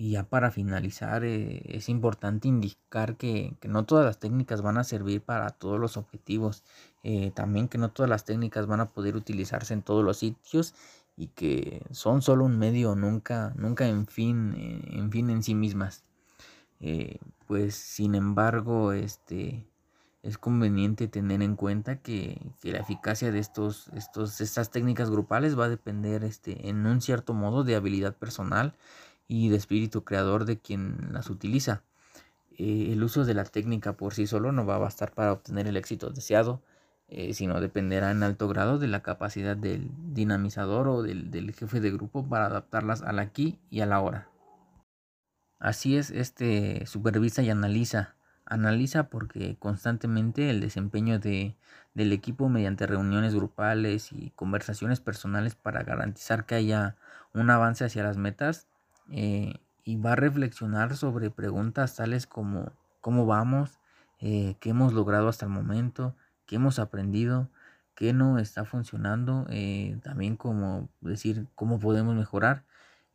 Y ya para finalizar, eh, es importante indicar que, no todas las técnicas van a servir para todos los objetivos. Eh, también que no todas las técnicas van a poder utilizarse en todos los sitios y que son solo un medio, nunca, nunca en fin, en fin en sí mismas. pues sin embargo, este, es conveniente tener en cuenta que, la eficacia de estos, estos, estas técnicas grupales va a depender este, en un cierto modo de habilidad personal y de espíritu creador de quien las utiliza. Eh, el uso de la técnica por sí solo no va a bastar para obtener el éxito deseado, eh, sino dependerá en alto grado de la capacidad del dinamizador o del, del jefe de grupo para adaptarlas al aquí y a la hora. Así es, este supervisa y analiza Analiza porque constantemente el desempeño de, del equipo mediante reuniones grupales y conversaciones personales para garantizar que haya un avance hacia las metas eh, y va a reflexionar sobre preguntas tales como cómo vamos, eh, qué hemos logrado hasta el momento, qué hemos aprendido, qué no está funcionando, eh, también como decir cómo podemos mejorar.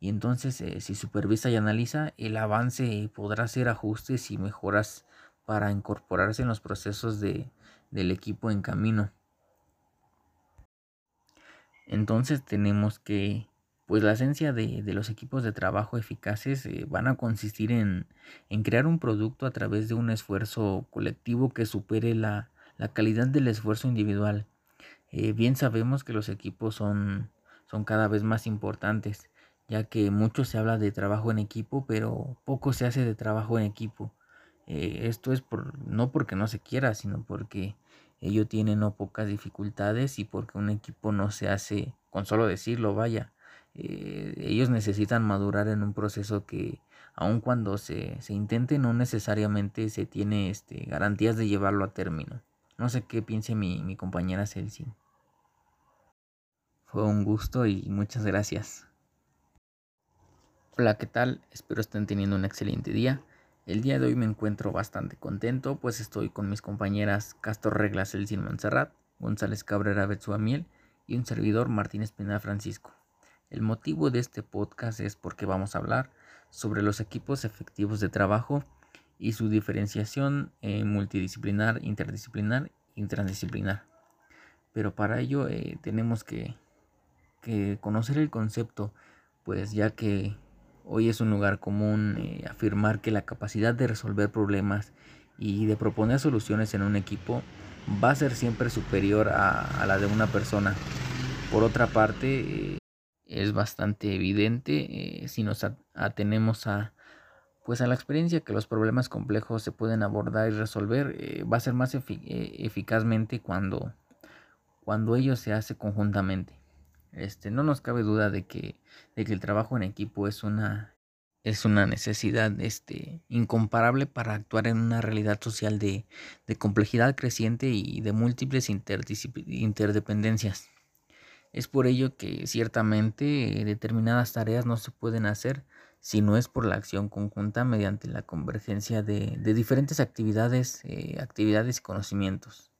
Y entonces si supervisa y analiza, el avance podrá hacer ajustes y mejoras para incorporarse en los procesos de, del equipo en camino. Entonces tenemos que, pues la esencia de, los equipos de trabajo eficaces eh, van a consistir en, crear un producto a través de un esfuerzo colectivo que supere la, calidad del esfuerzo individual. Eh, bien sabemos que los equipos son, son cada vez más importantes, ya que mucho se habla de trabajo en equipo, pero poco se hace de trabajo en equipo. Eh, esto es por, no porque no se quiera, sino porque ello tiene no pocas dificultades y porque un equipo no se hace con solo decirlo, vaya. Eh, ellos necesitan madurar en un proceso que aun cuando se, se intente no necesariamente se tiene este, garantías de llevarlo a término. No sé qué piense mi, mi compañera Celsin. Fue un gusto y muchas gracias. Hola, ¿qué tal? Espero estén teniendo un excelente día. El día de hoy me encuentro bastante contento, pues estoy con mis compañeras Castor Reglas Elsin Montserrat, González Cabrera Betsuamiel y un servidor Martínez Pena Francisco. El motivo de este podcast es porque vamos a hablar sobre los equipos efectivos de trabajo y su diferenciación multidisciplinar, interdisciplinar y transdisciplinar. Pero para ello eh, tenemos que, que conocer el concepto, pues ya que Hoy es un lugar común eh, afirmar que la capacidad de resolver problemas y de proponer soluciones en un equipo va a ser siempre superior a, la de una persona. Por otra parte, eh, es bastante evidente eh, si nos atenemos a pues a la experiencia que los problemas complejos se pueden abordar y resolver va a ser más eficazmente cuando cuando ello se hace conjuntamente. Este, no nos cabe duda de que, de que el trabajo en equipo es una, es una necesidad este, incomparable para actuar en una realidad social de, de complejidad creciente y de múltiples interdependencias. Es por ello que ciertamente determinadas tareas no se pueden hacer si no es por la acción conjunta mediante la convergencia de, de diferentes actividades, eh, actividades y conocimientos.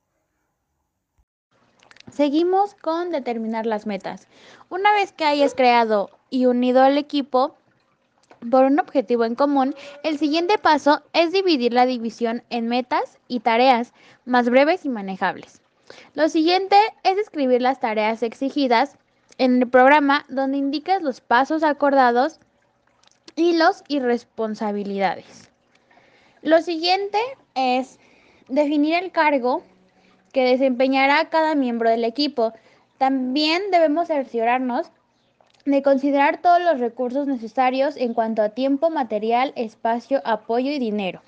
Seguimos con determinar las metas. Una vez que hayas creado y unido al equipo por un objetivo en común, el siguiente paso es dividir la división en metas y tareas más breves y manejables. Lo siguiente es escribir las tareas exigidas en el programa donde indicas los pasos acordados y los irresponsabilidades. Lo siguiente es definir el cargo que desempeñará cada miembro del equipo. También debemos cerciorarnos de considerar todos los recursos necesarios en cuanto a tiempo, material, espacio, apoyo y dinero.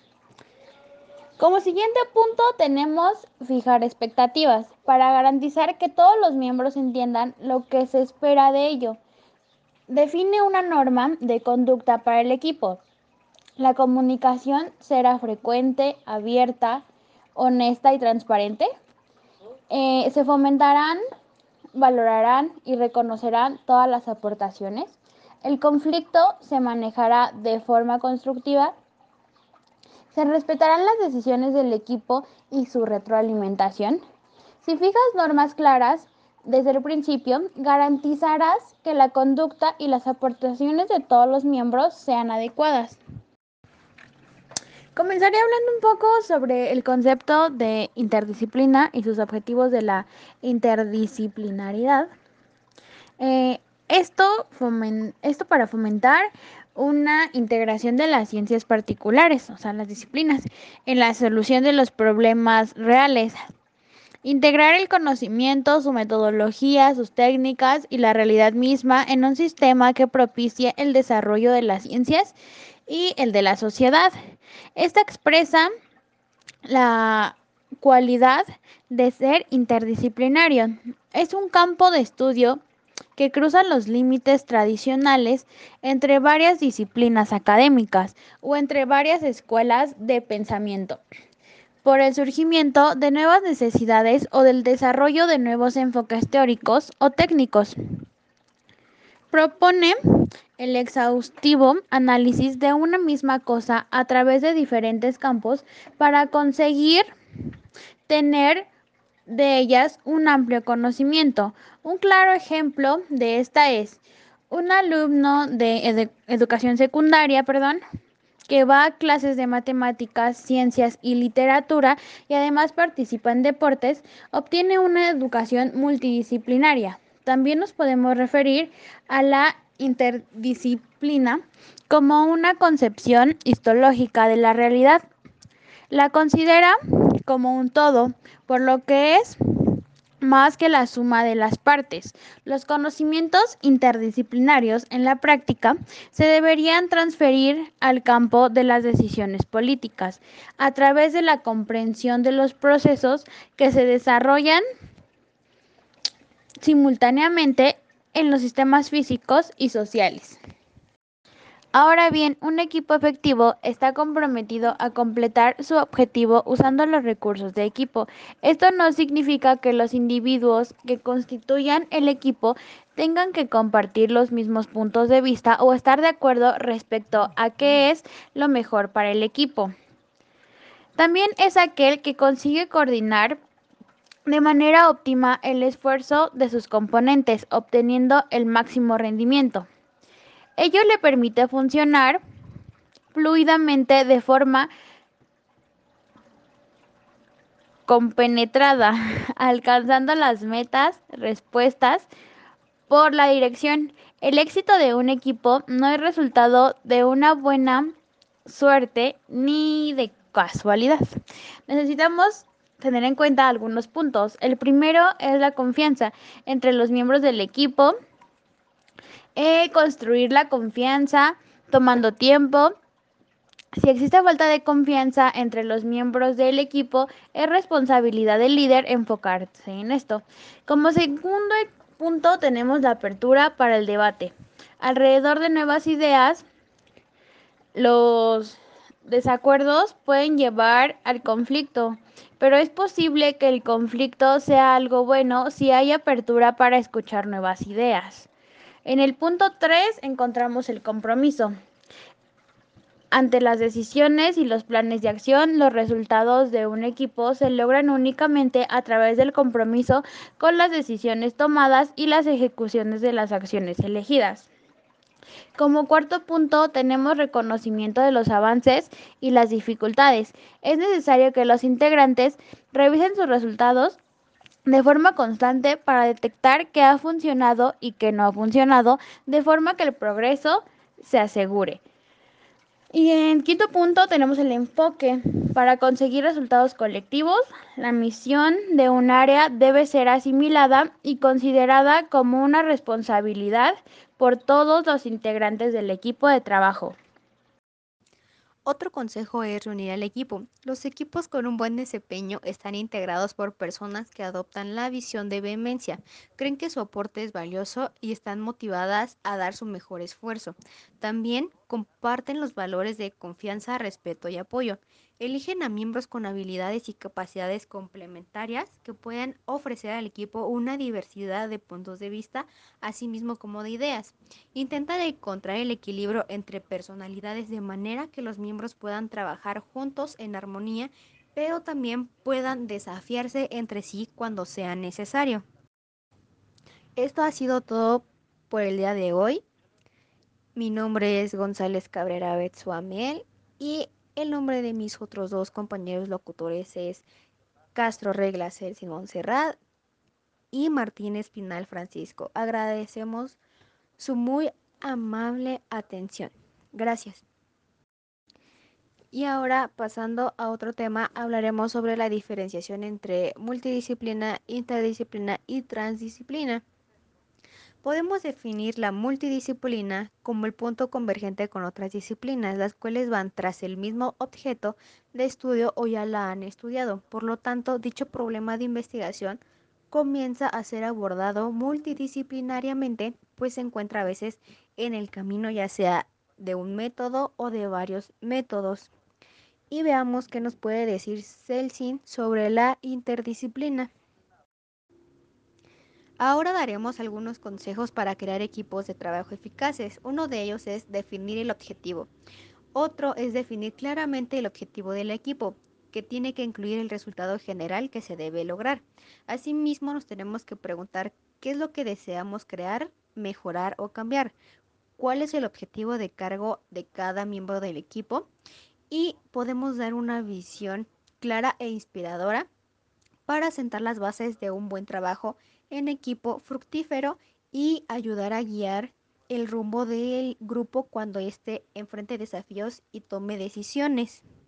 Como siguiente punto tenemos fijar expectativas para garantizar que todos los miembros entiendan lo que se espera de ello. Define una norma de conducta para el equipo. La comunicación será frecuente, abierta, honesta y transparente. Eh, se fomentarán, valorarán y reconocerán todas las aportaciones. El conflicto se manejará de forma constructiva. Se respetarán las decisiones del equipo y su retroalimentación. Si fijas normas claras, desde el principio, garantizarás que la conducta y las aportaciones de todos los miembros sean adecuadas. Comenzaré hablando un poco sobre el concepto de interdisciplina y sus objetivos de la interdisciplinaridad. Eh, esto, esto para fomentar una integración de las ciencias particulares, o sea, las disciplinas, en la solución de los problemas reales. Integrar el conocimiento, su metodología, sus técnicas y la realidad misma en un sistema que propicie el desarrollo de las ciencias y el de la sociedad. Esta expresa la cualidad de ser interdisciplinario. Es un campo de estudio que cruzan los límites tradicionales entre varias disciplinas académicas o entre varias escuelas de pensamiento, por el surgimiento de nuevas necesidades o del desarrollo de nuevos enfoques teóricos o técnicos. Propone el exhaustivo análisis de una misma cosa a través de diferentes campos para conseguir tener de ellas un amplio conocimiento. Un claro ejemplo de esta es un alumno de educación secundaria, perdón, que va a clases de matemáticas, ciencias y literatura y además participa en deportes, obtiene una educación multidisciplinaria. También nos podemos referir a la interdisciplina como una concepción histológica de la realidad. La considera como un todo, por lo que es más que la suma de las partes. Los conocimientos interdisciplinarios en la práctica se deberían transferir al campo de las decisiones políticas a través de la comprensión de los procesos que se desarrollan simultáneamente en los sistemas físicos y sociales. Ahora bien, un equipo efectivo está comprometido a completar su objetivo usando los recursos de equipo. Esto no significa que los individuos que constituyan el equipo tengan que compartir los mismos puntos de vista o estar de acuerdo respecto a qué es lo mejor para el equipo. También es aquel que consigue coordinar de manera óptima el esfuerzo de sus componentes, obteniendo el máximo rendimiento. Ello le permite funcionar fluidamente de forma compenetrada, alcanzando las metas, respuestas por la dirección. El éxito de un equipo no es resultado de una buena suerte ni de casualidad. Necesitamos tener en cuenta algunos puntos. El primero es la confianza entre los miembros del equipo eh, construir la confianza tomando tiempo. Si existe falta de confianza entre los miembros del equipo, es responsabilidad del líder enfocarse en esto. Como segundo punto tenemos la apertura para el debate. Alrededor de nuevas ideas, los desacuerdos pueden llevar al conflicto, pero es posible que el conflicto sea algo bueno si hay apertura para escuchar nuevas ideas. En el punto 3 encontramos el compromiso. Ante las decisiones y los planes de acción, los resultados de un equipo se logran únicamente a través del compromiso con las decisiones tomadas y las ejecuciones de las acciones elegidas. Como cuarto punto tenemos reconocimiento de los avances y las dificultades. Es necesario que los integrantes revisen sus resultados de forma constante para detectar qué ha funcionado y qué no ha funcionado, de forma que el progreso se asegure. Y en quinto punto tenemos el enfoque. Para conseguir resultados colectivos, la misión de un área debe ser asimilada y considerada como una responsabilidad por todos los integrantes del equipo de trabajo. Otro consejo es reunir al equipo. Los equipos con un buen desempeño están integrados por personas que adoptan la visión de vehemencia, creen que su aporte es valioso y están motivadas a dar su mejor esfuerzo. También comparten los valores de confianza, respeto y apoyo. Eligen a miembros con habilidades y capacidades complementarias que puedan ofrecer al equipo una diversidad de puntos de vista, así mismo como de ideas. Intentan encontrar el equilibrio entre personalidades de manera que los miembros puedan trabajar juntos en armonía, pero también puedan desafiarse entre sí cuando sea necesario. Esto ha sido todo por el día de hoy. Mi nombre es González Cabrera Betsuamel y el nombre de mis otros dos compañeros locutores es Castro Reglas El Simón Serrat y Martínez Pinal Francisco. Agradecemos su muy amable atención. Gracias. Y ahora, pasando a otro tema, hablaremos sobre la diferenciación entre multidisciplina, interdisciplina y transdisciplina. Podemos definir la multidisciplina como el punto convergente con otras disciplinas, las cuales van tras el mismo objeto de estudio o ya la han estudiado. Por lo tanto, dicho problema de investigación comienza a ser abordado multidisciplinariamente, pues se encuentra a veces en el camino ya sea de un método o de varios métodos. Y veamos qué nos puede decir Celsin sobre la interdisciplina. Ahora daremos algunos consejos para crear equipos de trabajo eficaces. Uno de ellos es definir el objetivo. Otro es definir claramente el objetivo del equipo, que tiene que incluir el resultado general que se debe lograr. Asimismo, nos tenemos que preguntar qué es lo que deseamos crear, mejorar o cambiar, cuál es el objetivo de cargo de cada miembro del equipo y podemos dar una visión clara e inspiradora para sentar las bases de un buen trabajo en equipo fructífero y ayudar a guiar el rumbo del grupo cuando esté enfrente de desafíos y tome decisiones.